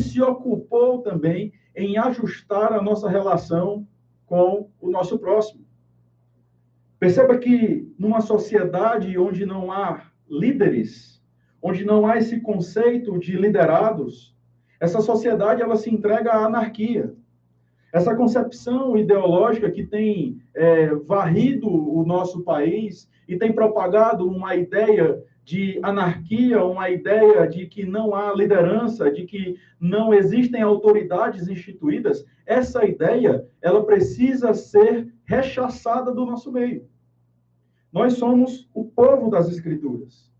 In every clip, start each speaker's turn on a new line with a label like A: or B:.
A: se ocupou também em ajustar a nossa relação com o nosso próximo. Perceba que numa sociedade onde não há líderes, onde não há esse conceito de liderados, essa sociedade ela se entrega à anarquia. Essa concepção ideológica que tem é, varrido o nosso país e tem propagado uma ideia de anarquia, uma ideia de que não há liderança, de que não existem autoridades instituídas, essa ideia ela precisa ser rechaçada do nosso meio. Nós somos o povo das Escrituras.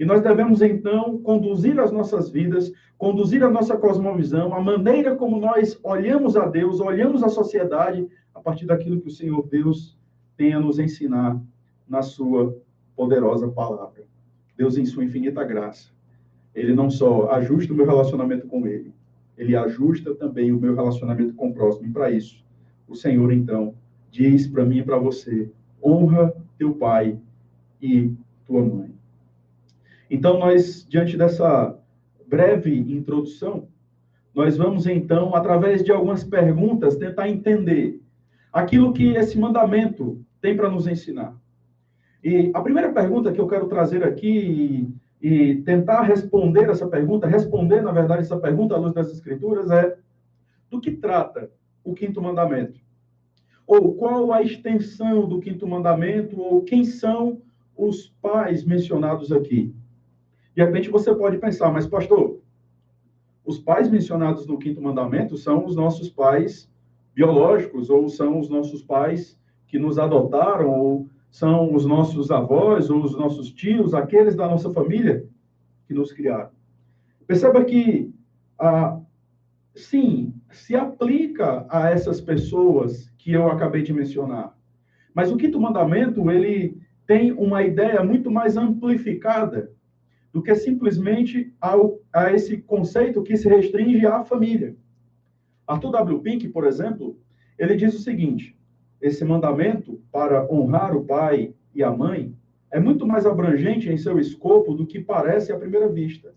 A: E nós devemos, então, conduzir as nossas vidas, conduzir a nossa cosmovisão, a maneira como nós olhamos a Deus, olhamos a sociedade, a partir daquilo que o Senhor Deus tem a nos ensinar na Sua poderosa palavra. Deus, em Sua infinita graça, Ele não só ajusta o meu relacionamento com Ele, Ele ajusta também o meu relacionamento com o próximo. E para isso, o Senhor, então, diz para mim e para você: honra teu pai e tua mãe. Então, nós, diante dessa breve introdução, nós vamos então, através de algumas perguntas, tentar entender aquilo que esse mandamento tem para nos ensinar. E a primeira pergunta que eu quero trazer aqui e, e, tentar responder essa pergunta, responder, na verdade, essa pergunta à luz das Escrituras é: do que trata o quinto mandamento? Ou qual a extensão do quinto mandamento? Ou quem são os pais mencionados aqui? De repente você pode pensar, mas pastor, os pais mencionados no quinto mandamento são os nossos pais biológicos, ou são os nossos pais que nos adotaram, ou são os nossos avós, ou os nossos tios, aqueles da nossa família que nos criaram. Perceba que, ah, sim, se aplica a essas pessoas que eu acabei de mencionar. Mas o quinto mandamento, ele tem uma ideia muito mais amplificada do que simplesmente ao, a esse conceito que se restringe à família. Arthur W. Pink, por exemplo, ele diz o seguinte: esse mandamento para honrar o pai e a mãe é muito mais abrangente em seu escopo do que parece à primeira vista.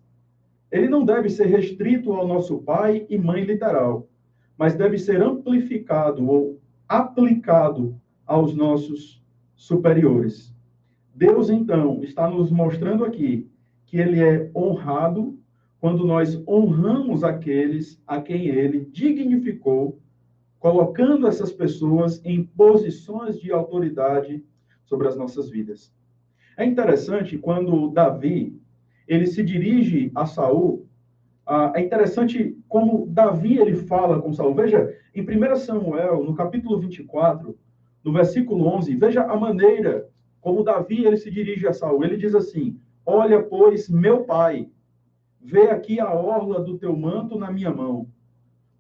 A: Ele não deve ser restrito ao nosso pai e mãe literal, mas deve ser amplificado ou aplicado aos nossos superiores. Deus, então, está nos mostrando aqui que ele é honrado quando nós honramos aqueles a quem ele dignificou, colocando essas pessoas em posições de autoridade sobre as nossas vidas. É interessante quando Davi ele se dirige a Saul. Ah, é interessante como Davi ele fala com Saul. Veja, em 1 Samuel, no capítulo 24, no versículo 11, veja a maneira como Davi ele se dirige a Saul. Ele diz assim: Olha, pois, meu pai, vê aqui a orla do teu manto na minha mão.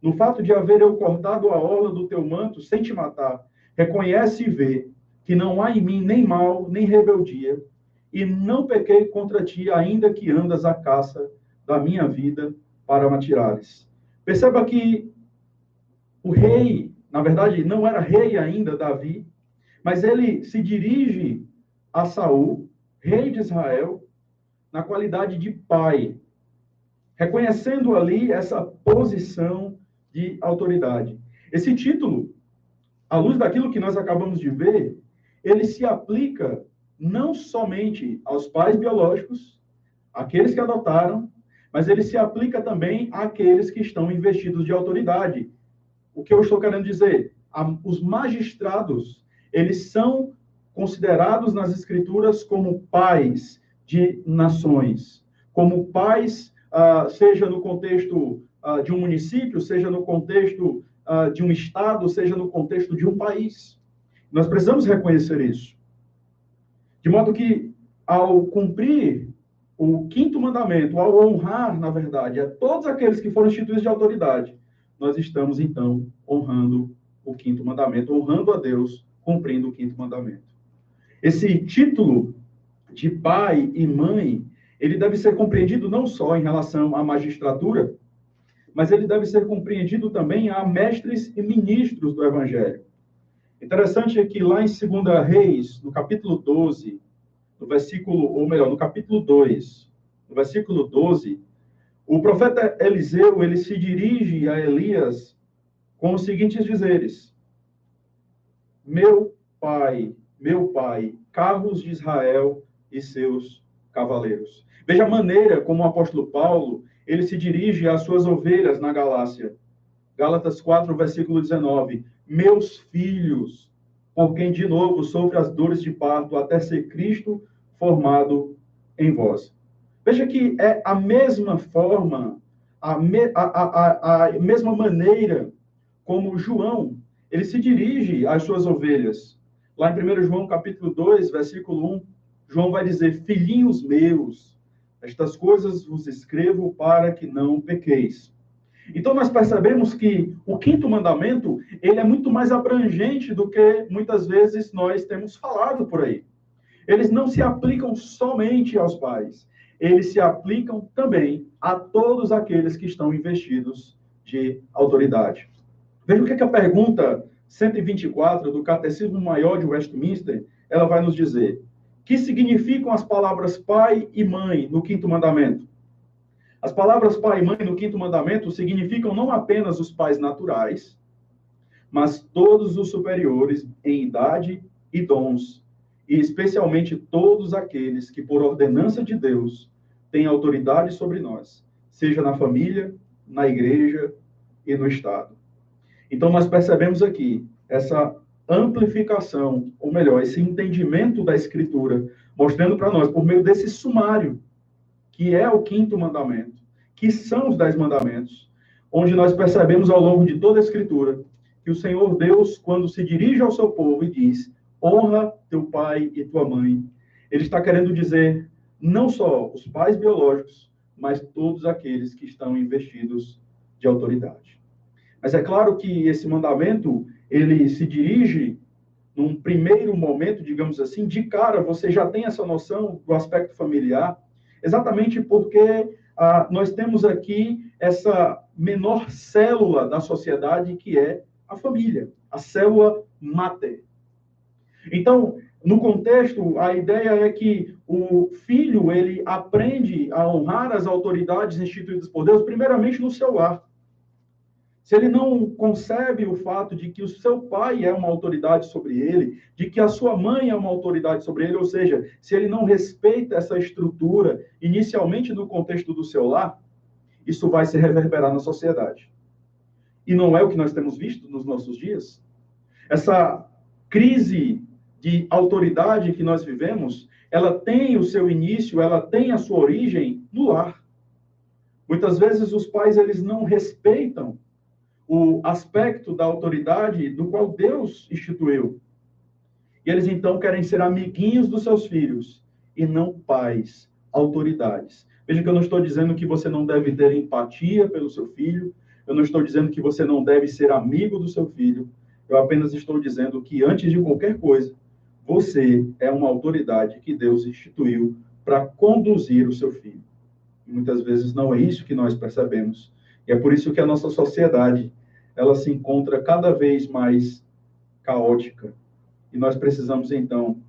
A: No fato de haver eu cortado a orla do teu manto sem te matar, reconhece e vê que não há em mim nem mal, nem rebeldia, e não pequei contra ti, ainda que andas à caça da minha vida para me atirares. Perceba que o rei, na verdade, não era rei ainda, Davi, mas ele se dirige a Saul, rei de Israel, na qualidade de pai, reconhecendo ali essa posição de autoridade. Esse título, à luz daquilo que nós acabamos de ver, ele se aplica não somente aos pais biológicos, aqueles que adotaram, mas ele se aplica também àqueles que estão investidos de autoridade. O que eu estou querendo dizer? Os magistrados, eles são considerados nas escrituras como pais de nações, como pais, ah, seja no contexto ah, de um município, seja no contexto ah, de um estado, seja no contexto de um país. Nós precisamos reconhecer isso. De modo que, ao cumprir o quinto mandamento, ao honrar, na verdade, a todos aqueles que foram instituídos de autoridade, nós estamos, então, honrando o quinto mandamento, honrando a Deus, cumprindo o quinto mandamento. Esse título de pai e mãe, ele deve ser compreendido não só em relação à magistratura, mas ele deve ser compreendido também a mestres e ministros do Evangelho. Interessante é que lá em 2 Reis, no capítulo 12, no versículo, ou melhor, no capítulo 2, no versículo 12, O profeta Eliseu, ele se dirige a Elias com os seguintes dizeres: Meu pai, meu pai, carros de Israel e seus cavaleiros. Veja a maneira como o apóstolo Paulo, ele se dirige às suas ovelhas na Galácia. Gálatas 4, versículo 19. Meus filhos, por quem de novo sofre as dores de parto até ser Cristo formado em vós. Veja que é a mesma forma, a, me, a, a, a mesma maneira como João, ele se dirige às suas ovelhas. Lá em 1 João capítulo 2, versículo 1, João vai dizer: Filhinhos meus, estas coisas vos escrevo para que não pequeis. Então nós percebemos que o quinto mandamento, ele é muito mais abrangente do que muitas vezes nós temos falado por aí. Eles não se aplicam somente aos pais, eles se aplicam também a todos aqueles que estão investidos de autoridade. Veja o que, é que a pergunta 124 do Catecismo Maior de Westminster, ela vai nos dizer. Que significam as palavras pai e mãe no quinto mandamento? As palavras pai e mãe no quinto mandamento significam não apenas os pais naturais, mas todos os superiores em idade e dons, e especialmente todos aqueles que, por ordenança de Deus, têm autoridade sobre nós, seja na família, na igreja e no Estado. Então, nós percebemos aqui essa amplificação, ou melhor, esse entendimento da Escritura, mostrando para nós, por meio desse sumário, que é o quinto mandamento, que são os dez mandamentos, onde nós percebemos ao longo de toda a Escritura que o Senhor Deus, quando se dirige ao seu povo e diz: honra teu pai e tua mãe, ele está querendo dizer não só os pais biológicos, mas todos aqueles que estão investidos de autoridade. Mas é claro que esse mandamento, ele se dirige num primeiro momento, digamos assim, de cara, você já tem essa noção do aspecto familiar, exatamente porque ah, nós temos aqui essa menor célula da sociedade que é a família, a célula mater. Então, no contexto, a ideia é que o filho ele aprende a honrar as autoridades instituídas por Deus, primeiramente no seu lar. Se ele não concebe o fato de que o seu pai é uma autoridade sobre ele, de que a sua mãe é uma autoridade sobre ele, ou seja, se ele não respeita essa estrutura, inicialmente no contexto do seu lar, isso vai se reverberar na sociedade. E não é o que nós temos visto nos nossos dias? Essa crise de autoridade que nós vivemos, ela tem o seu início, ela tem a sua origem no lar. Muitas vezes os pais eles não respeitam o aspecto da autoridade do qual Deus instituiu. E eles então querem ser amiguinhos dos seus filhos e não pais, autoridades. Veja que eu não estou dizendo que você não deve ter empatia pelo seu filho, eu não estou dizendo que você não deve ser amigo do seu filho, eu apenas estou dizendo que antes de qualquer coisa, você é uma autoridade que Deus instituiu para conduzir o seu filho. E muitas vezes não é isso que nós percebemos. E é por isso que a nossa sociedade ela se encontra cada vez mais caótica. E nós precisamos, então,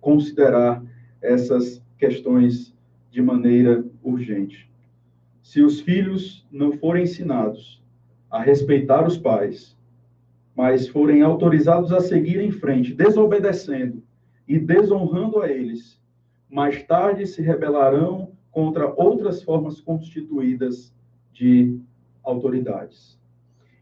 A: considerar essas questões de maneira urgente. Se os filhos não forem ensinados a respeitar os pais, mas forem autorizados a seguir em frente, desobedecendo e desonrando a eles, mais tarde se rebelarão contra outras formas constituídas de autoridades.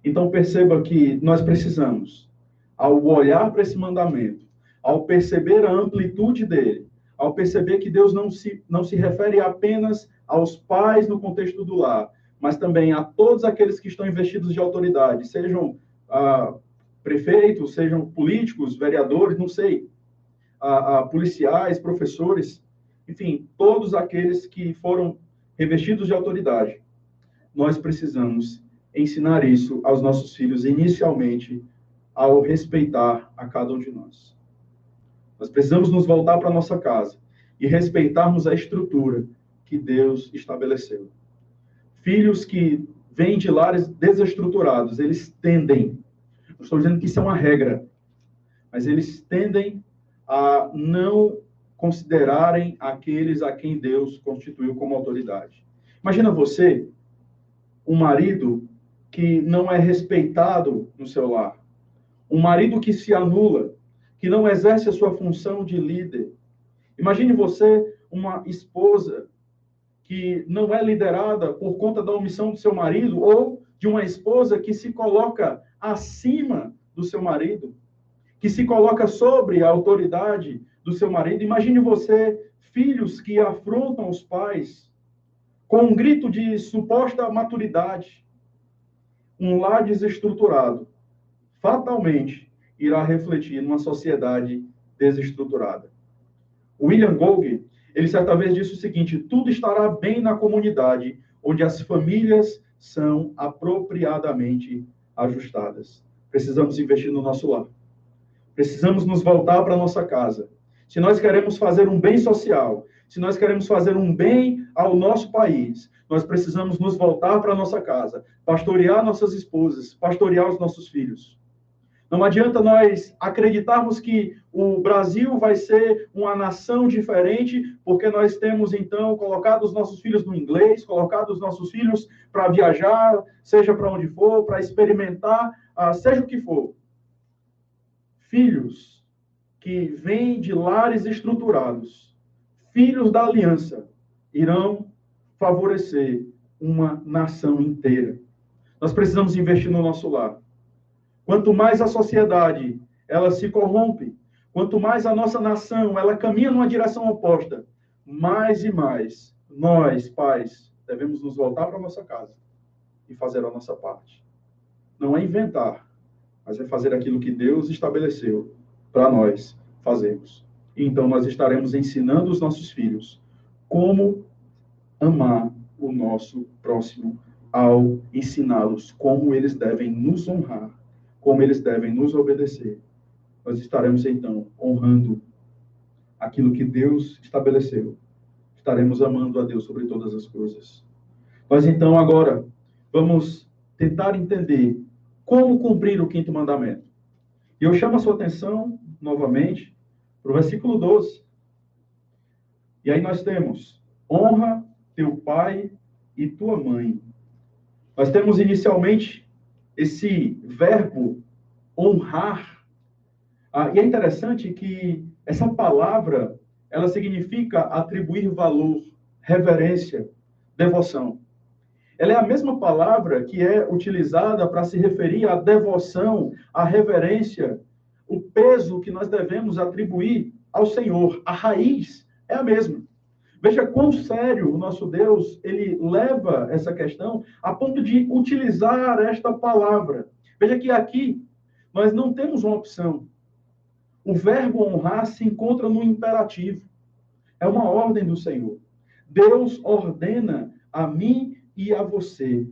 A: Então perceba que nós precisamos, ao olhar para esse mandamento, ao perceber a amplitude dele, ao perceber que Deus não se, não se refere apenas aos pais no contexto do lar, mas também a todos aqueles que estão investidos de autoridade, sejam ah, prefeitos, sejam políticos, vereadores, não sei, ah, ah, policiais, professores, enfim, todos aqueles que foram revestidos de autoridade. Nós precisamos ensinar isso aos nossos filhos inicialmente ao respeitar a cada um de nós. Nós precisamos nos voltar para nossa casa e respeitarmos a estrutura que Deus estabeleceu. Filhos que vêm de lares desestruturados, eles tendem, não estou dizendo que isso é uma regra, mas eles tendem a não considerarem aqueles a quem Deus constituiu como autoridade. Imagina você, um marido que não é respeitado no seu lar, um marido que se anula, que não exerce a sua função de líder. Imagine você, uma esposa que não é liderada por conta da omissão do seu marido, ou de uma esposa que se coloca acima do seu marido, que se coloca sobre a autoridade do seu marido. Imagine você, filhos que afrontam os pais com um grito de suposta maturidade. Um lar desestruturado fatalmente irá refletir numa sociedade desestruturada. William Golding, ele certa vez disse o seguinte: tudo estará bem na comunidade onde as famílias são apropriadamente ajustadas. Precisamos investir no nosso lar. Precisamos nos voltar para nossa casa. Se nós queremos fazer um bem social, se nós queremos fazer um bem ao nosso país, nós precisamos nos voltar para a nossa casa, pastorear nossas esposas, pastorear os nossos filhos. Não adianta nós acreditarmos que o Brasil vai ser uma nação diferente, porque nós temos então colocado os nossos filhos no inglês, colocado os nossos filhos para viajar, seja para onde for, para experimentar, uh, seja o que for. Filhos que vêm de lares estruturados, filhos da aliança, irão favorecer uma nação inteira. Nós precisamos investir no nosso lar. Quanto mais a sociedade ela se corrompe, quanto mais a nossa nação ela caminha numa direção oposta, mais e mais nós, pais, devemos nos voltar para a nossa casa e fazer a nossa parte. Não é inventar, mas é fazer aquilo que Deus estabeleceu para nós fazermos. Então nós estaremos ensinando os nossos filhos como amar o nosso próximo ao ensiná-los como eles devem nos honrar como eles devem nos obedecer, nós estaremos então honrando aquilo que Deus estabeleceu. Estaremos amando a Deus sobre todas as coisas. Mas então agora vamos tentar entender como cumprir o quinto mandamento. E eu chamo a sua atenção novamente para o versículo 12. E aí nós temos: honra teu pai e tua mãe. Nós temos inicialmente esse verbo honrar. Ah, e é interessante que essa palavra ela significa atribuir valor, reverência, devoção. Ela é a mesma palavra que é utilizada para se referir à devoção, à reverência, o peso que nós devemos atribuir ao Senhor. A raiz é a mesma. Veja quão sério o nosso Deus ele leva essa questão a ponto de utilizar esta palavra. Veja que aqui nós não temos uma opção. O verbo honrar se encontra no imperativo. É uma ordem do Senhor. Deus ordena a mim e a você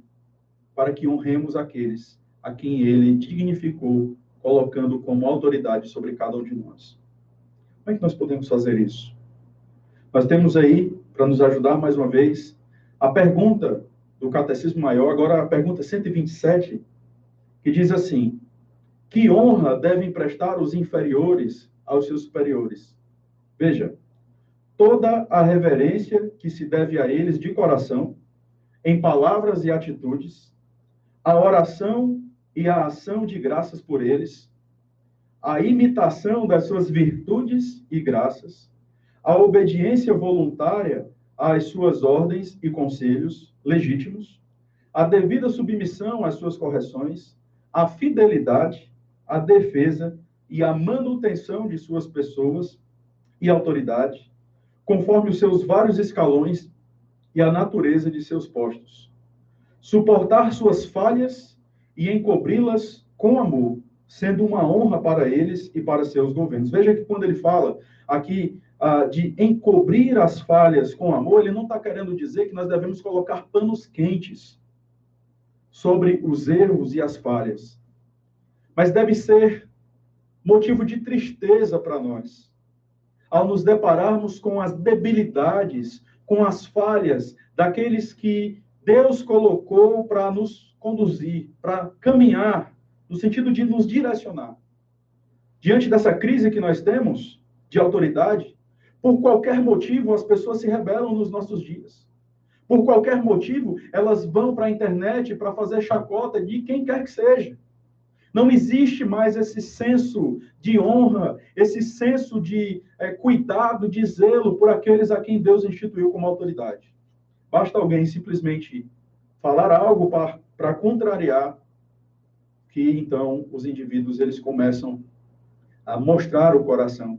A: para que honremos aqueles a quem ele dignificou, colocando como autoridade sobre cada um de nós. Como é que nós podemos fazer isso? Nós temos aí, para nos ajudar mais uma vez, a pergunta do Catecismo Maior, agora a pergunta 127, que diz assim: Que honra devem prestar os inferiores aos seus superiores? Veja, toda a reverência que se deve a eles de coração, em palavras e atitudes, a oração e a ação de graças por eles, a imitação das suas virtudes e graças, a obediência voluntária às suas ordens e conselhos legítimos, a devida submissão às suas correções, a fidelidade, a defesa e a manutenção de suas pessoas e autoridade, conforme os seus vários escalões e a natureza de seus postos. Suportar suas falhas e encobri-las com amor, sendo uma honra para eles e para seus governos. Veja que quando ele fala aqui de encobrir as falhas com amor, ele não está querendo dizer que nós devemos colocar panos quentes sobre os erros e as falhas. Mas deve ser motivo de tristeza para nós. Ao nos depararmos com as debilidades, com as falhas daqueles que Deus colocou para nos conduzir, para caminhar, no sentido de nos direcionar. Diante dessa crise que nós temos de autoridade, por qualquer motivo, as pessoas se rebelam nos nossos dias. Por qualquer motivo, elas vão para a internet para fazer chacota de quem quer que seja. Não existe mais esse senso de honra, esse senso de é, cuidado, de zelo por aqueles a quem Deus instituiu como autoridade. Basta alguém simplesmente falar algo para contrariar, que então os indivíduos eles começam a mostrar o coração.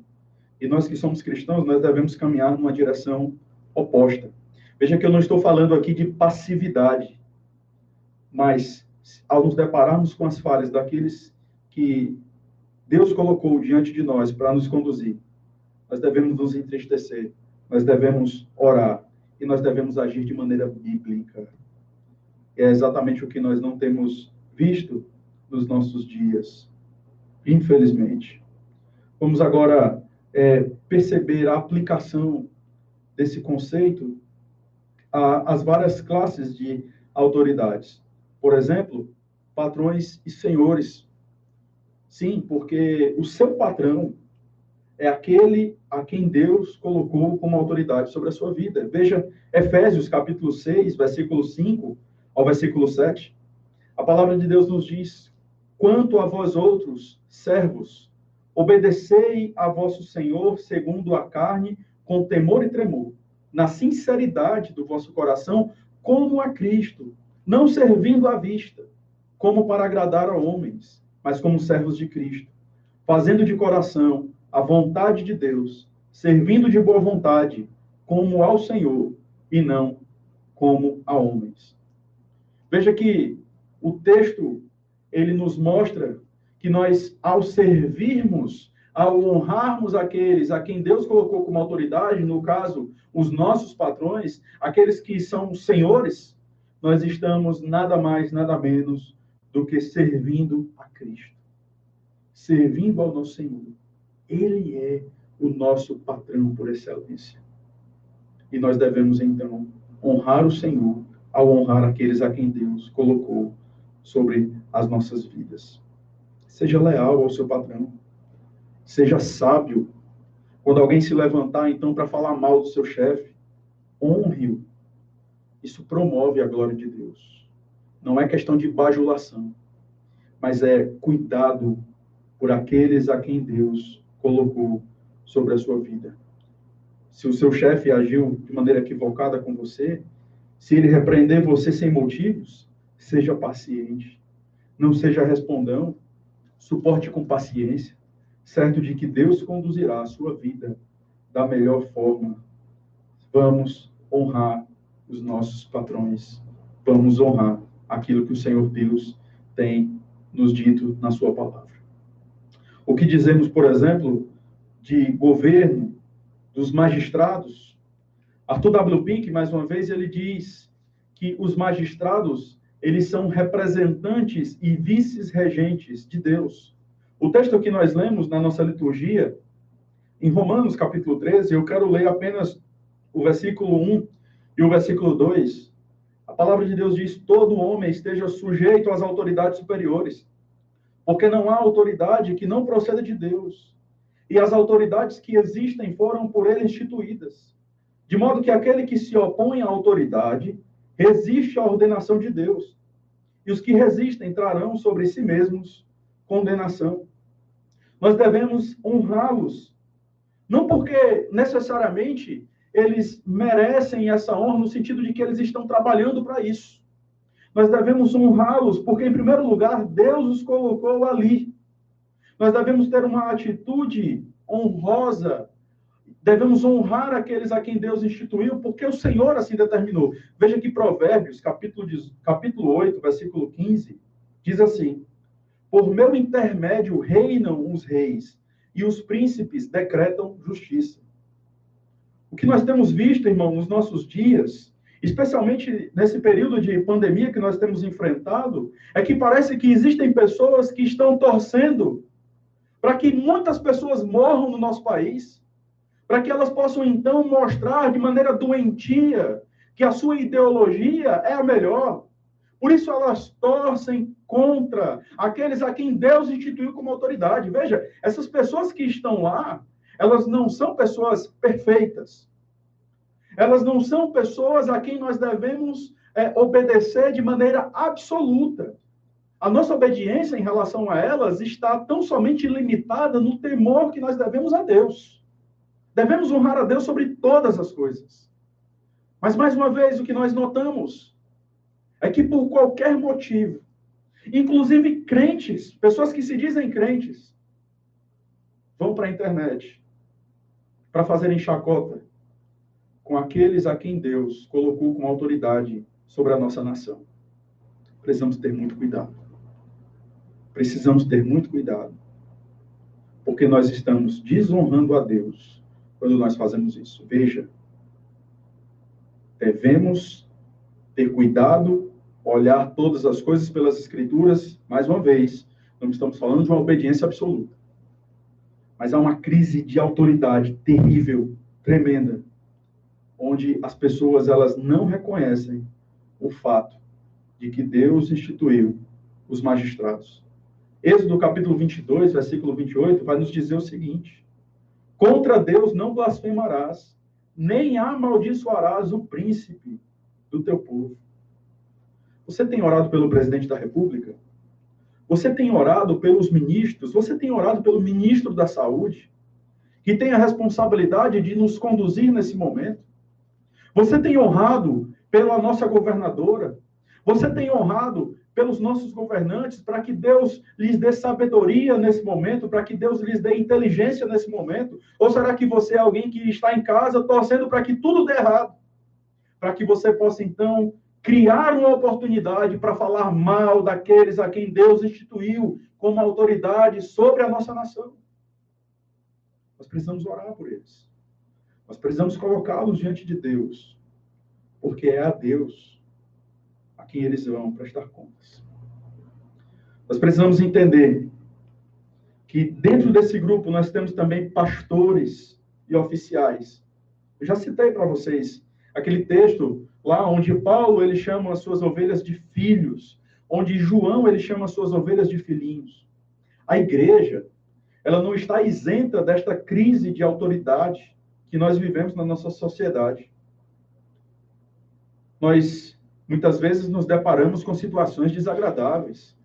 A: E nós que somos cristãos, nós devemos caminhar numa direção oposta. Veja que eu não estou falando aqui de passividade, mas ao nos depararmos com as falhas daqueles que Deus colocou diante de nós para nos conduzir, nós devemos nos entristecer, nós devemos orar e nós devemos agir de maneira bíblica. É exatamente o que nós não temos visto nos nossos dias, infelizmente. Vamos agora é, perceber a aplicação desse conceito às várias classes de autoridades. Por exemplo, patrões e senhores. Sim, porque o seu patrão é aquele a quem Deus colocou como autoridade sobre a sua vida. Veja Efésios capítulo 6, versículo 5 ao versículo 7. A palavra de Deus nos diz: Quanto a vós outros, servos, obedecei a vosso Senhor segundo a carne, com temor e tremor, na sinceridade do vosso coração, como a Cristo, não servindo à vista, como para agradar a homens, mas como servos de Cristo, fazendo de coração a vontade de Deus, servindo de boa vontade, como ao Senhor e não como a homens. Veja que o texto ele nos mostra que nós ao servirmos, ao honrarmos aqueles a quem Deus colocou como autoridade, no caso, os nossos patrões, aqueles que são senhores, nós estamos nada mais, nada menos do que servindo a Cristo, servindo ao nosso Senhor. Ele é o nosso patrão por excelência. E nós devemos, então, honrar o Senhor ao honrar aqueles a quem Deus colocou sobre as nossas vidas. Seja leal ao seu patrão. Seja sábio. Quando alguém se levantar, então, para falar mal do seu chefe, honre-o isso promove a glória de Deus. Não é questão de bajulação, mas é cuidado por aqueles a quem Deus colocou sobre a sua vida. Se o seu chefe agiu de maneira equivocada com você, se ele repreender você sem motivos, seja paciente. Não seja respondão, suporte com paciência, certo de que Deus conduzirá a sua vida da melhor forma. Vamos honrar os nossos patrões. Vamos honrar aquilo que o Senhor Deus tem nos dito na sua palavra. O que dizemos, por exemplo, de governo, dos magistrados, Arthur W. Pink, mais uma vez, ele diz que os magistrados, eles são representantes e vices-regentes de Deus. O texto que nós lemos na nossa liturgia, em Romanos capítulo 13, eu quero ler apenas o versículo 1 e o versículo 2, a palavra de Deus diz: todo homem esteja sujeito às autoridades superiores, porque não há autoridade que não proceda de Deus. E as autoridades que existem foram por ele instituídas. De modo que aquele que se opõe à autoridade resiste à ordenação de Deus. E os que resistem trarão sobre si mesmos condenação. Nós devemos honrá-los, não porque necessariamente eles merecem essa honra no sentido de que eles estão trabalhando para isso. Nós devemos honrá-los, porque, em primeiro lugar, Deus os colocou ali. Nós devemos ter uma atitude honrosa, devemos honrar aqueles a quem Deus instituiu, porque o Senhor assim determinou. Veja que Provérbios, capítulo, capítulo 8, versículo 15, diz assim: Por meu intermédio reinam os reis, e os príncipes decretam justiça. O que nós temos visto, irmão, nos nossos dias, especialmente nesse período de pandemia que nós temos enfrentado, é que parece que existem pessoas que estão torcendo para que muitas pessoas morram no nosso país, para que elas possam então mostrar de maneira doentia que a sua ideologia é a melhor. Por isso elas torcem contra aqueles a quem Deus instituiu como autoridade. Veja, essas pessoas que estão lá, elas não são pessoas perfeitas. Elas não são pessoas a quem nós devemos é, obedecer de maneira absoluta. A nossa obediência em relação a elas está tão somente limitada no temor que nós devemos a Deus. Devemos honrar a Deus sobre todas as coisas. Mas, mais uma vez, o que nós notamos é que, por qualquer motivo, inclusive crentes, pessoas que se dizem crentes, vão para a internet para fazerem chacota com aqueles a quem Deus colocou com autoridade sobre a nossa nação. Precisamos ter muito cuidado. Precisamos ter muito cuidado. Porque nós estamos desonrando a Deus quando nós fazemos isso. Veja, devemos ter cuidado, olhar todas as coisas pelas Escrituras, mais uma vez, não estamos falando de uma obediência absoluta. Mas há uma crise de autoridade terrível, tremenda, onde as pessoas elas não reconhecem o fato de que Deus instituiu os magistrados. Êxodo capítulo 22, versículo 28, vai nos dizer o seguinte: Contra Deus não blasfemarás, nem amaldiçoarás o príncipe do teu povo. Você tem orado pelo presidente da República? Você tem orado pelos ministros? Você tem orado pelo ministro da Saúde, que tem a responsabilidade de nos conduzir nesse momento? Você tem honrado pela nossa governadora? Você tem honrado pelos nossos governantes, para que Deus lhes dê sabedoria nesse momento, para que Deus lhes dê inteligência nesse momento? Ou será que você é alguém que está em casa torcendo para que tudo dê errado? Para que você possa, então, criar uma oportunidade para falar mal daqueles a quem Deus instituiu como autoridade sobre a nossa nação. Nós precisamos orar por eles. Nós precisamos colocá-los diante de Deus, porque é a Deus a quem eles vão prestar contas. Nós precisamos entender que dentro desse grupo nós temos também pastores e oficiais. Eu já citei para vocês aquele texto lá onde Paulo ele chama as suas ovelhas de filhos, onde João ele chama as suas ovelhas de filhinhos. A igreja, ela não está isenta desta crise de autoridade que nós vivemos na nossa sociedade. Nós Muitas vezes nos deparamos com situações desagradáveis,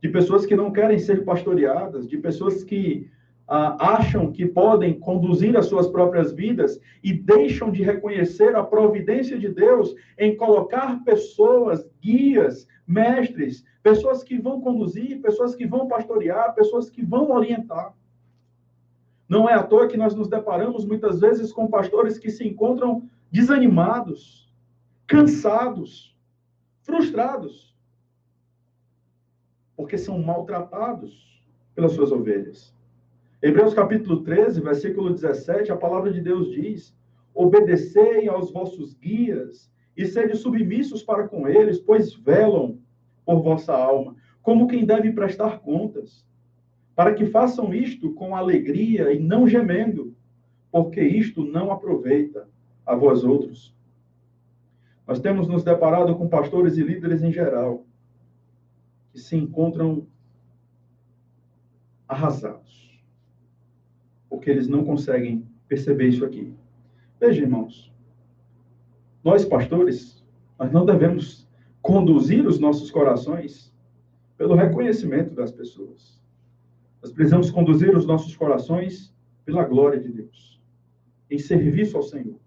A: de pessoas que não querem ser pastoreadas, de pessoas que ah, acham que podem conduzir as suas próprias vidas e deixam de reconhecer a providência de Deus em colocar pessoas, guias, mestres, pessoas que vão conduzir, pessoas que vão pastorear, pessoas que vão orientar. Não é à toa que nós nos deparamos muitas vezes com pastores que se encontram desanimados, cansados, frustrados, porque são maltratados pelas suas ovelhas. Hebreus capítulo 13, versículo 17, a palavra de Deus diz: Obedecei aos vossos guias e sede submissos para com eles, pois velam por vossa alma, como quem deve prestar contas, para que façam isto com alegria e não gemendo, porque isto não aproveita a vós outros. Nós temos nos deparado com pastores e líderes em geral que se encontram arrasados, porque eles não conseguem perceber isso aqui. Veja, irmãos, nós pastores, nós não devemos conduzir os nossos corações pelo reconhecimento das pessoas. Nós precisamos conduzir os nossos corações pela glória de Deus, em serviço ao Senhor.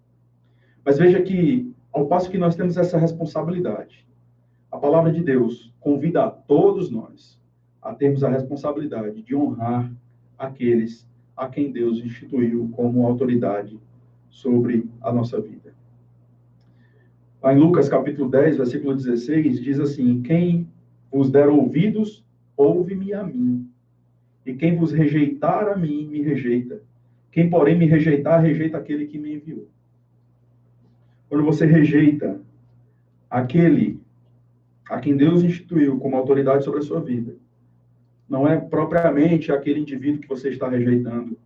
A: Mas veja que ao passo que nós temos essa responsabilidade, a palavra de Deus convida a todos nós a termos a responsabilidade de honrar aqueles a quem Deus instituiu como autoridade sobre a nossa vida. Lá em Lucas capítulo 10, versículo 16, diz assim: Quem vos der ouvidos, ouve-me a mim. E quem vos rejeitar a mim, me rejeita. Quem, porém, me rejeitar, rejeita aquele que me enviou. Quando você rejeita aquele a quem Deus instituiu como autoridade sobre a sua vida, não é propriamente aquele indivíduo que você está rejeitando,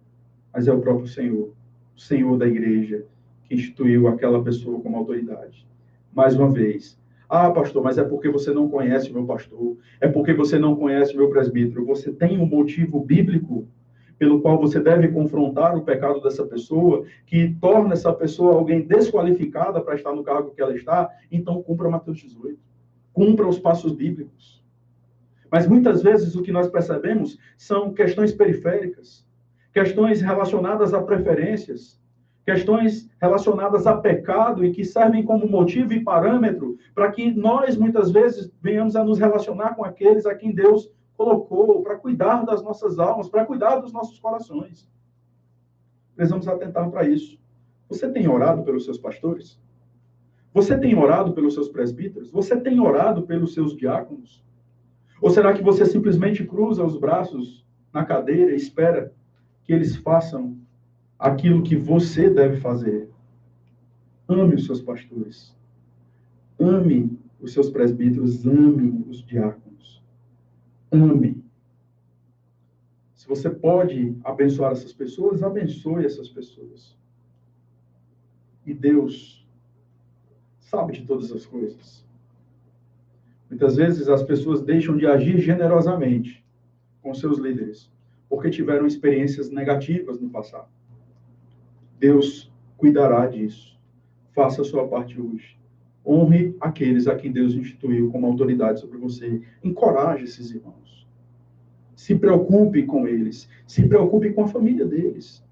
A: mas é o próprio Senhor, o Senhor da igreja, que instituiu aquela pessoa como autoridade. Mais uma vez, ah, pastor, mas é porque você não conhece o meu pastor, é porque você não conhece o meu presbítero. Você tem um motivo bíblico pelo qual você deve confrontar o pecado dessa pessoa, que torna essa pessoa alguém desqualificada para estar no cargo que ela está, então cumpra Mateus 18. Cumpra os passos bíblicos. Mas muitas vezes o que nós percebemos são questões periféricas, questões relacionadas a preferências, questões relacionadas a pecado e que servem como motivo e parâmetro para que nós muitas vezes venhamos a nos relacionar com aqueles a quem Deus colocou para cuidar das nossas almas, para cuidar dos nossos corações. Precisamos atentar para isso. Você tem orado pelos seus pastores? Você tem orado pelos seus presbíteros? Você tem orado pelos seus diáconos? Ou será que você simplesmente cruza os braços na cadeira e espera que eles façam aquilo que você deve fazer? Ame os seus pastores. Ame os seus presbíteros. Ame os diáconos ame. Se você pode abençoar essas pessoas, abençoe essas pessoas. E Deus sabe de todas as coisas. Muitas vezes as pessoas deixam de agir generosamente com seus líderes, porque tiveram experiências negativas no passado. Deus cuidará disso. Faça a sua parte hoje. Honre aqueles a quem Deus instituiu como autoridade sobre você. Encoraje esses irmãos. Se preocupe com eles. Se preocupe com a família deles.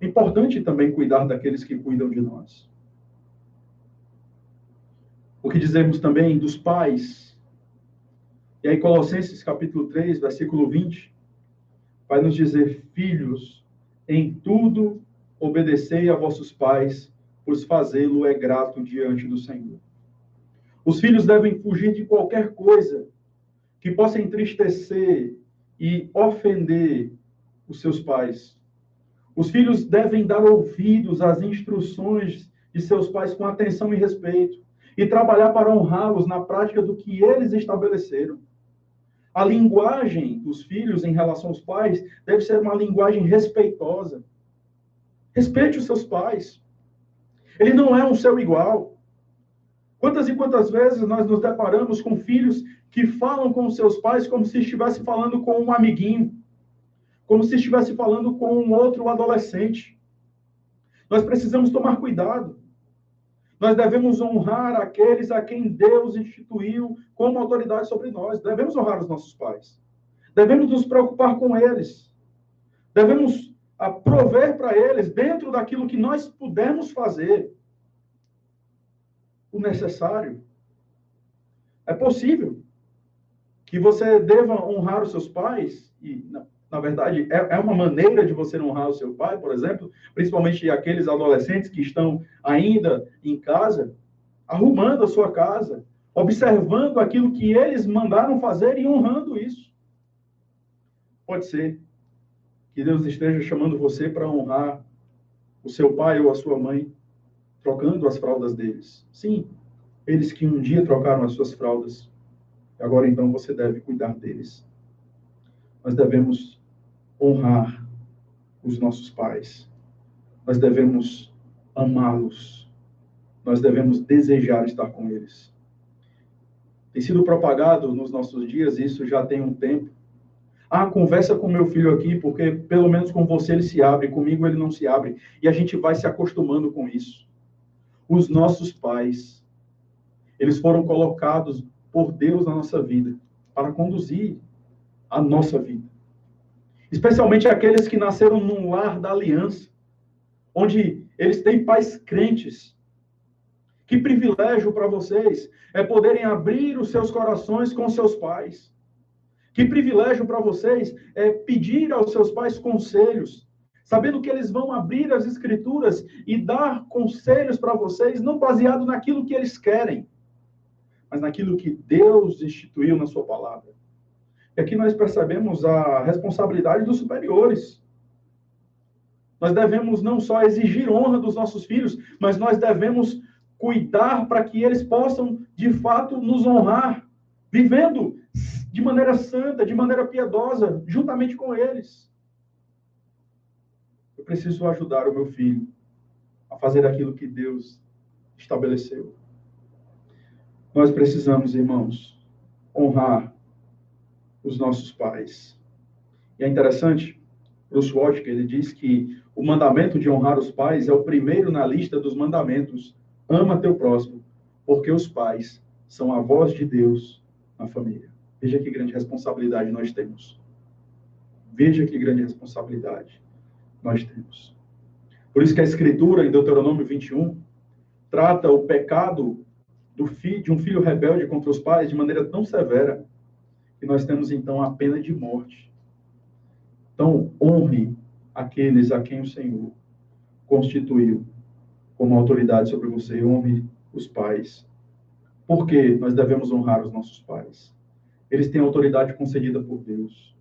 A: É importante também cuidar daqueles que cuidam de nós. O que dizemos também dos pais. E aí, Colossenses capítulo 3, versículo 20, vai nos dizer: Filhos, em tudo obedecei a vossos pais, pois fazê-lo é grato diante do Senhor. Os filhos devem fugir de qualquer coisa que possa entristecer e ofender os seus pais. Os filhos devem dar ouvidos às instruções de seus pais com atenção e respeito e trabalhar para honrá-los na prática do que eles estabeleceram. A linguagem dos filhos em relação aos pais deve ser uma linguagem respeitosa. Respeite os seus pais. Ele não é um seu igual. Quantas e quantas vezes nós nos deparamos com filhos que falam com seus pais como se estivesse falando com um amiguinho, como se estivesse falando com um outro adolescente. Nós precisamos tomar cuidado. Nós devemos honrar aqueles a quem Deus instituiu como autoridade sobre nós. Devemos honrar os nossos pais. Devemos nos preocupar com eles. Devemos ah, prover para eles, dentro daquilo que nós pudermos fazer, o necessário. É possível que você deva honrar os seus pais, e na, na verdade é, é, uma maneira de você honrar o seu pai, por exemplo, principalmente aqueles adolescentes que estão ainda em casa, arrumando a sua casa, observando aquilo que eles mandaram fazer e honrando isso. Pode ser que Deus esteja chamando você para honrar o seu pai ou a sua mãe, trocando as fraldas deles. Sim, eles que um dia trocaram as suas fraldas Agora, então, você deve cuidar deles. Nós devemos honrar os nossos pais. Nós devemos amá-los. Nós devemos desejar estar com eles. Tem sido propagado nos nossos dias, isso já tem um tempo. Ah, conversa com meu filho aqui, porque pelo menos com você ele se abre, comigo ele não se abre. E a gente vai se acostumando com isso. Os nossos pais, eles foram colocados por Deus na nossa vida, para conduzir a nossa vida. Especialmente aqueles que nasceram num lar da aliança, onde eles têm pais crentes. Que privilégio para vocês é poderem abrir os seus corações com seus pais. Que privilégio para vocês é pedir aos seus pais conselhos, sabendo que eles vão abrir as escrituras e dar conselhos para vocês, não baseado naquilo que eles querem, mas naquilo que Deus instituiu na sua palavra. E aqui nós percebemos a responsabilidade dos superiores. Nós devemos não só exigir honra dos nossos filhos, mas nós devemos cuidar para que eles possam, de fato, nos honrar, vivendo de maneira santa, de maneira piedosa, juntamente com eles. Eu preciso ajudar o meu filho a fazer aquilo que Deus estabeleceu. Nós precisamos, irmãos, honrar os nossos pais. E é interessante Bruce Waltke, ele diz que o mandamento de honrar os pais é o primeiro na lista dos mandamentos. Ama teu próximo, porque os pais são a voz de Deus na família. Veja que grande responsabilidade nós temos. Veja que grande responsabilidade nós temos. Por isso que a Escritura, em Deuteronômio 21, trata o pecado do filho, de um filho rebelde contra os pais de maneira tão severa que nós temos então a pena de morte. Então, honre aqueles a quem o Senhor constituiu como autoridade sobre você, honre os pais. Por que nós devemos honrar os nossos pais? Eles têm autoridade concedida por Deus.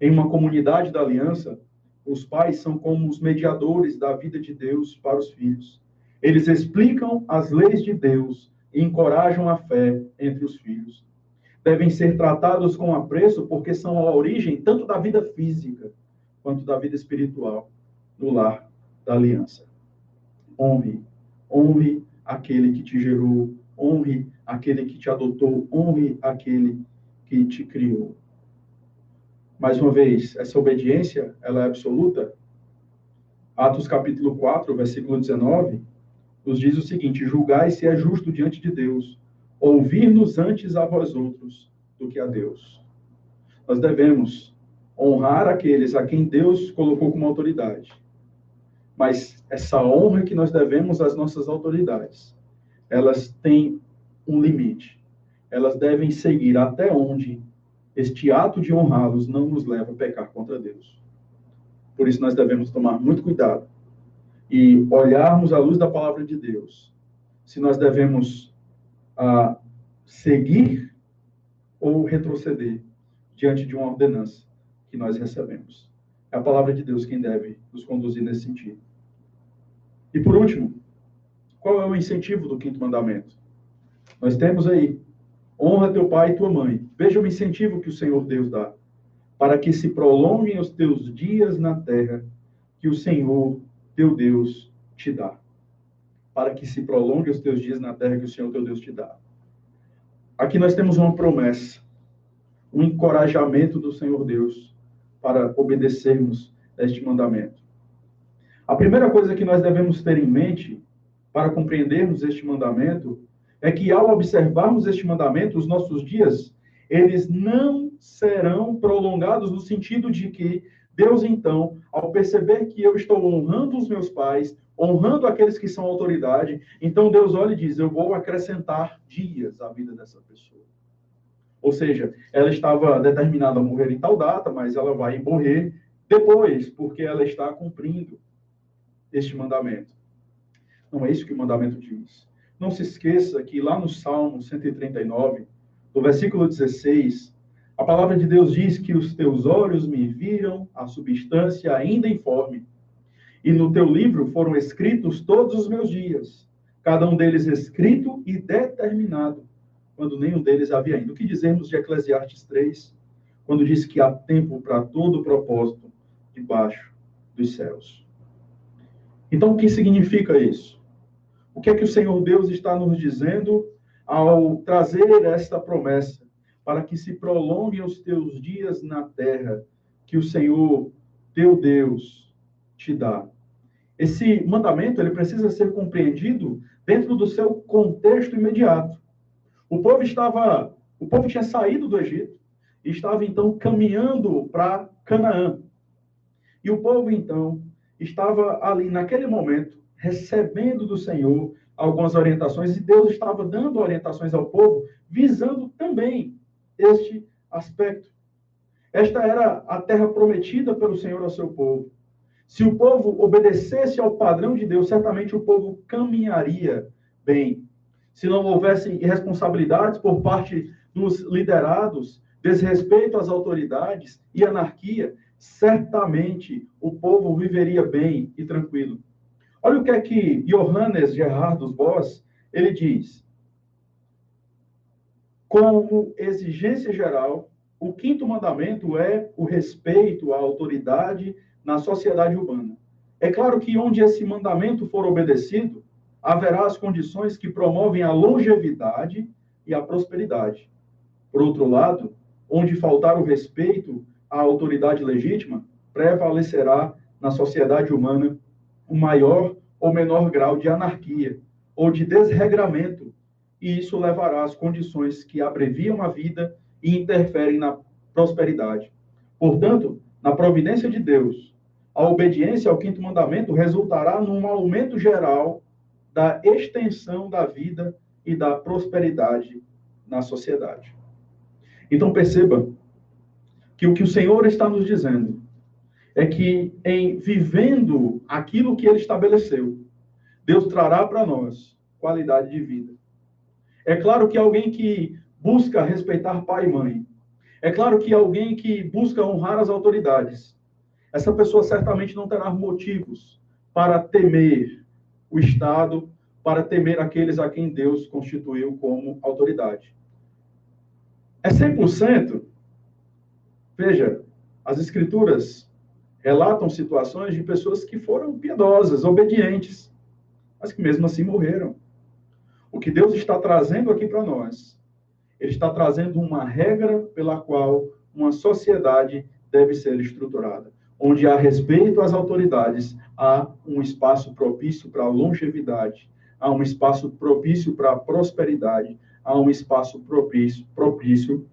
A: Em uma comunidade da aliança, os pais são como os mediadores da vida de Deus para os filhos. Eles explicam as leis de Deus e encorajam a fé entre os filhos. Devem ser tratados com apreço porque são a origem tanto da vida física quanto da vida espiritual no lar da aliança. Honre, honre aquele que te gerou, honre aquele que te adotou, honre aquele que te criou. Mais uma vez, essa obediência, ela é absoluta. Atos capítulo 4, versículo 19, nos diz o seguinte: Julgai se é justo diante de Deus, ouvir-nos antes a vós outros do que a Deus. Nós devemos honrar aqueles a quem Deus colocou como autoridade. Mas essa honra que nós devemos às nossas autoridades, elas têm um limite. Elas devem seguir até onde este ato de honrá-los não nos leva a pecar contra Deus. Por isso nós devemos tomar muito cuidado e olharmos à luz da palavra de Deus se nós devemos ah, seguir ou retroceder diante de uma ordenança que nós recebemos. É a palavra de Deus quem deve nos conduzir nesse sentido. E por último, qual é o incentivo do quinto mandamento? Nós temos aí: honra teu pai e tua mãe. Veja o incentivo que o Senhor Deus dá, para que se prolonguem os teus dias na terra que o Senhor teu Deus te dá. Para que se prolongue os teus dias na terra que o Senhor teu Deus te dá. Aqui nós temos uma promessa, um encorajamento do Senhor Deus para obedecermos este mandamento. A primeira coisa que nós devemos ter em mente para compreendermos este mandamento é que ao observarmos este mandamento, os nossos dias, eles não serão prolongados no sentido de que Deus, então, ao perceber que eu estou honrando os meus pais, honrando aqueles que são autoridade, então Deus olha e diz: Eu vou acrescentar dias à vida dessa pessoa. Ou seja, ela estava determinada a morrer em tal data, mas ela vai morrer depois, porque ela está cumprindo este mandamento. Não é isso que o mandamento diz. Não se esqueça que lá no Salmo 139, no versículo 16, a palavra de Deus diz que os teus olhos me viram a substância ainda informe. E no teu livro foram escritos todos os meus dias, cada um deles escrito e determinado, quando nenhum deles havia ainda. O que dizemos de Eclesiastes 3, quando diz que há tempo para todo propósito debaixo dos céus? Então, o que significa isso? O que é que o Senhor Deus está nos dizendo ao trazer esta promessa? Para que se prolonguem os teus dias na terra que o Senhor, teu Deus, te dá. Esse mandamento ele precisa ser compreendido dentro do seu contexto imediato. O povo estava, o povo tinha saído do Egito e estava então caminhando para Canaã. E o povo então estava ali naquele momento recebendo do Senhor algumas orientações e Deus estava dando orientações ao povo visando também este aspecto. Esta era a terra prometida pelo Senhor ao seu povo. Se o povo obedecesse ao padrão de Deus, certamente o povo caminharia bem. Se não houvesse irresponsabilidades por parte dos liderados, desrespeito às autoridades e anarquia, certamente o povo viveria bem e tranquilo. Olha o que é que Johannes Gerardus Boss, ele diz como exigência geral, o quinto mandamento é o respeito à autoridade na sociedade urbana. É claro que onde esse mandamento for obedecido, haverá as condições que promovem a longevidade e a prosperidade. Por outro lado, onde faltar o respeito à autoridade legítima, prevalecerá na sociedade humana o maior ou menor grau de anarquia ou de desregramento, e isso levará às condições que abreviam a vida e interferem na prosperidade. Portanto, na providência de Deus, a obediência ao quinto mandamento resultará num aumento geral da extensão da vida e da prosperidade na sociedade. Então perceba que o que o Senhor está nos dizendo é que em vivendo aquilo que ele estabeleceu, Deus trará para nós qualidade de vida. É claro que alguém que busca respeitar pai e mãe, é claro que alguém que busca honrar as autoridades, essa pessoa certamente não terá motivos para temer o Estado, para temer aqueles a quem Deus constituiu como autoridade. É 100%? Veja, as Escrituras relatam situações de pessoas que foram piedosas, obedientes, mas que mesmo assim morreram. O que Deus está trazendo aqui para nós, Ele está trazendo uma regra pela qual uma sociedade deve ser estruturada, onde há respeito às autoridades, há um espaço propício para a longevidade, há um espaço propício para a prosperidade, há um espaço propício, propício,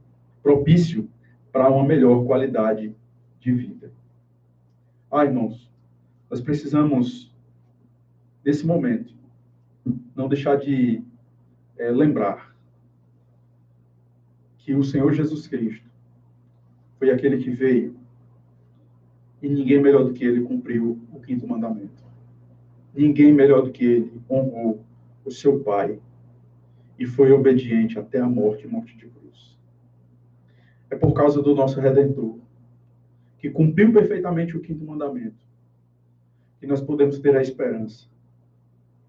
A: propício para uma melhor qualidade de vida. Ah, irmãos, nós precisamos, nesse momento, não deixar de é, lembrar que o Senhor Jesus Cristo foi aquele que veio e ninguém melhor do que ele cumpriu o quinto mandamento. Ninguém melhor do que ele honrou o seu Pai e foi obediente até a morte morte de cruz. É por causa do nosso Redentor, que cumpriu perfeitamente o quinto mandamento, que nós podemos ter a esperança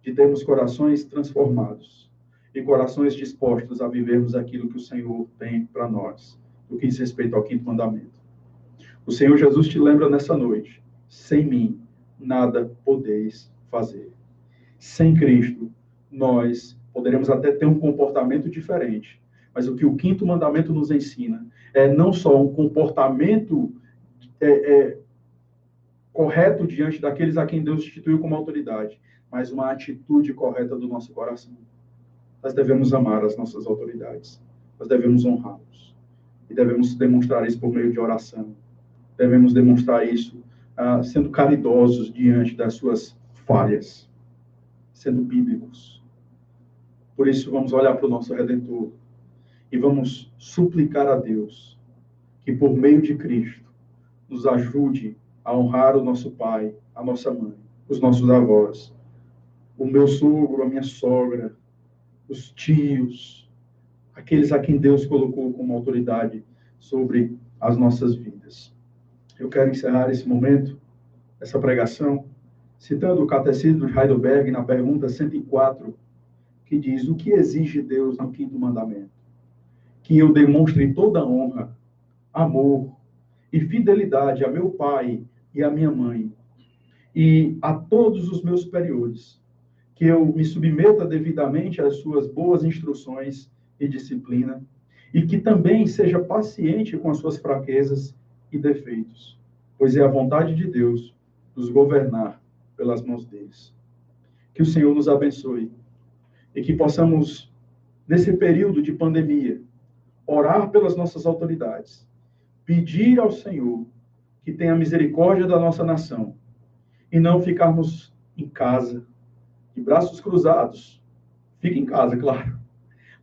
A: de termos corações transformados e corações dispostos a vivermos aquilo que o Senhor tem para nós, no que diz respeito ao quinto mandamento. O Senhor Jesus te lembra nessa noite: sem mim nada podeis fazer. Sem Cristo, nós poderemos até ter um comportamento diferente, mas o que o quinto mandamento nos ensina é não só um comportamento é, é, correto diante daqueles a quem Deus instituiu como autoridade, mas uma atitude correta do nosso coração. Nós devemos amar as nossas autoridades, nós devemos honrá-los. E devemos demonstrar isso por meio de oração. Devemos demonstrar isso ah, sendo caridosos diante das suas falhas, sendo bíblicos. Por isso, vamos olhar para o nosso Redentor e vamos suplicar a Deus que, por meio de Cristo, nos ajude a honrar o nosso pai, a nossa mãe, os nossos avós, o meu sogro, a minha sogra, os tios, aqueles a quem Deus colocou como autoridade sobre as nossas vidas. Eu quero encerrar esse momento, essa pregação, citando o Catecismo de Heidelberg na pergunta 104 que diz o que exige Deus no quinto mandamento? Que eu demonstre toda honra, amor e fidelidade a meu pai e a minha mãe e a todos os meus superiores, que eu me submeta devidamente às suas boas instruções e disciplina e que também seja paciente com as suas fraquezas e defeitos, pois é a vontade de Deus nos governar pelas mãos deles. Que o Senhor nos abençoe e que possamos, nesse período de pandemia, orar pelas nossas autoridades, pedir ao Senhor que tenha misericórdia da nossa nação e não ficarmos em casa, de braços cruzados. Fique em casa, claro,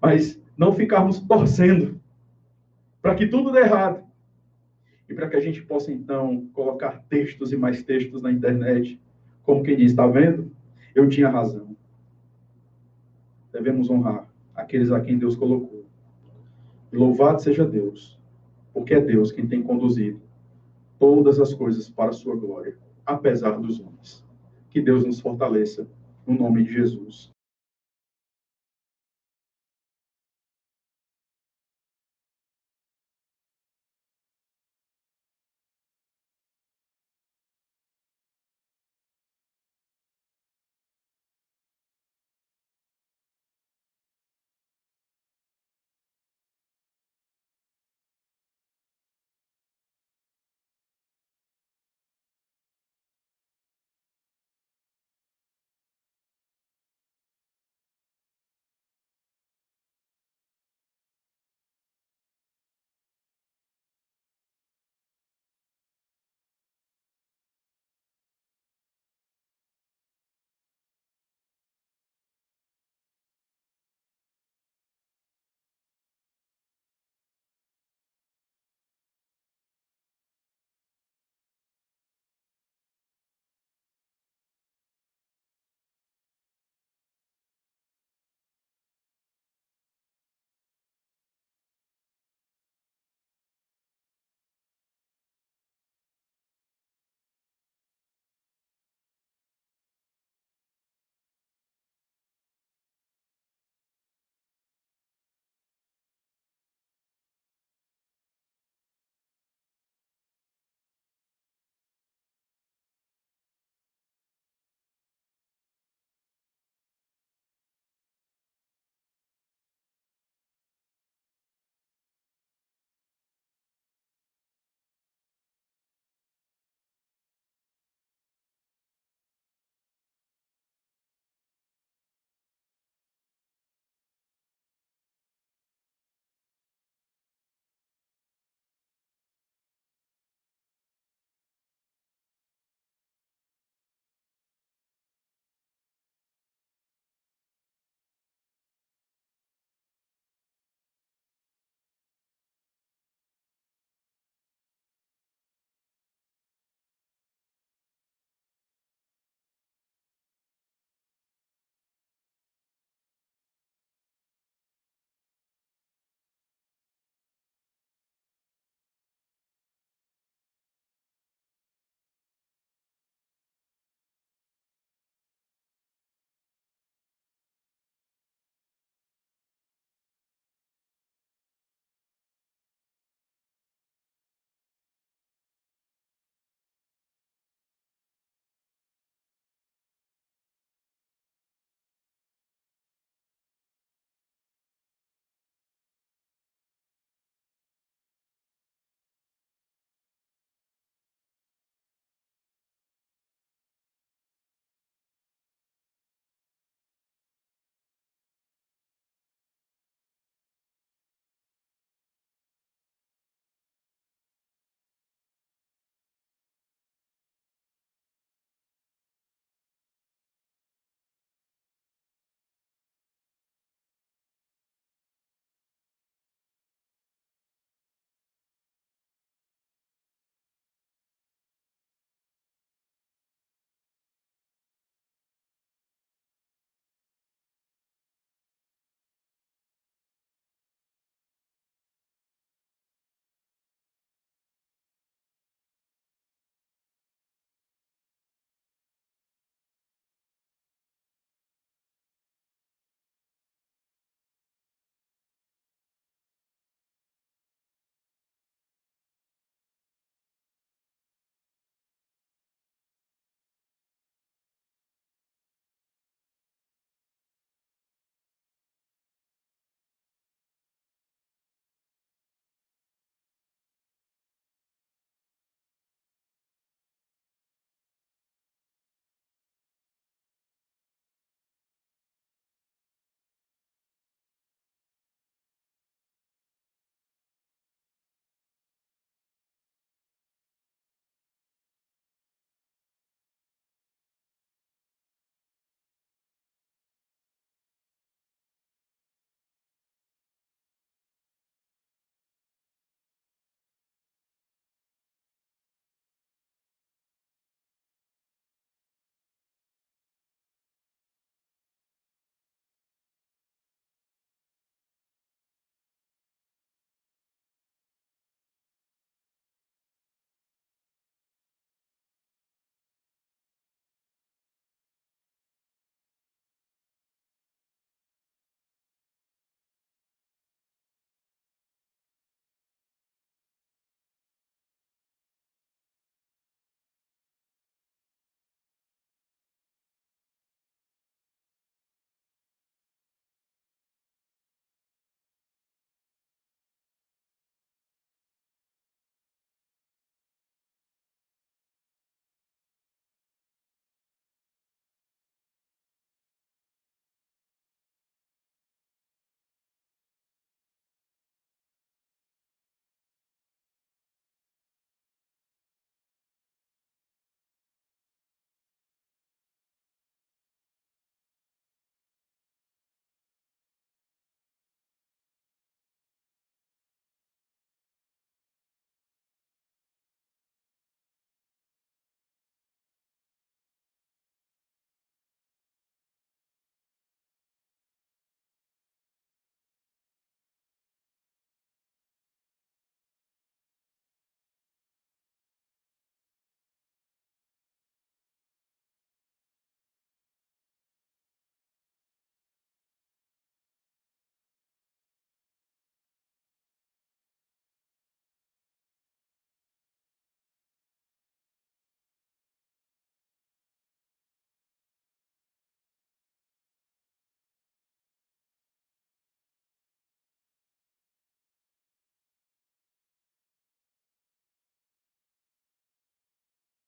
A: mas não ficarmos torcendo para que tudo dê errado e para que a gente possa então colocar textos e mais textos na internet, como quem diz, está vendo? Eu tinha razão devemos honrar aqueles a quem Deus colocou. Louvado seja Deus, porque é Deus quem tem conduzido todas as coisas para a sua glória, apesar dos homens. Que Deus nos fortaleça, no nome de Jesus.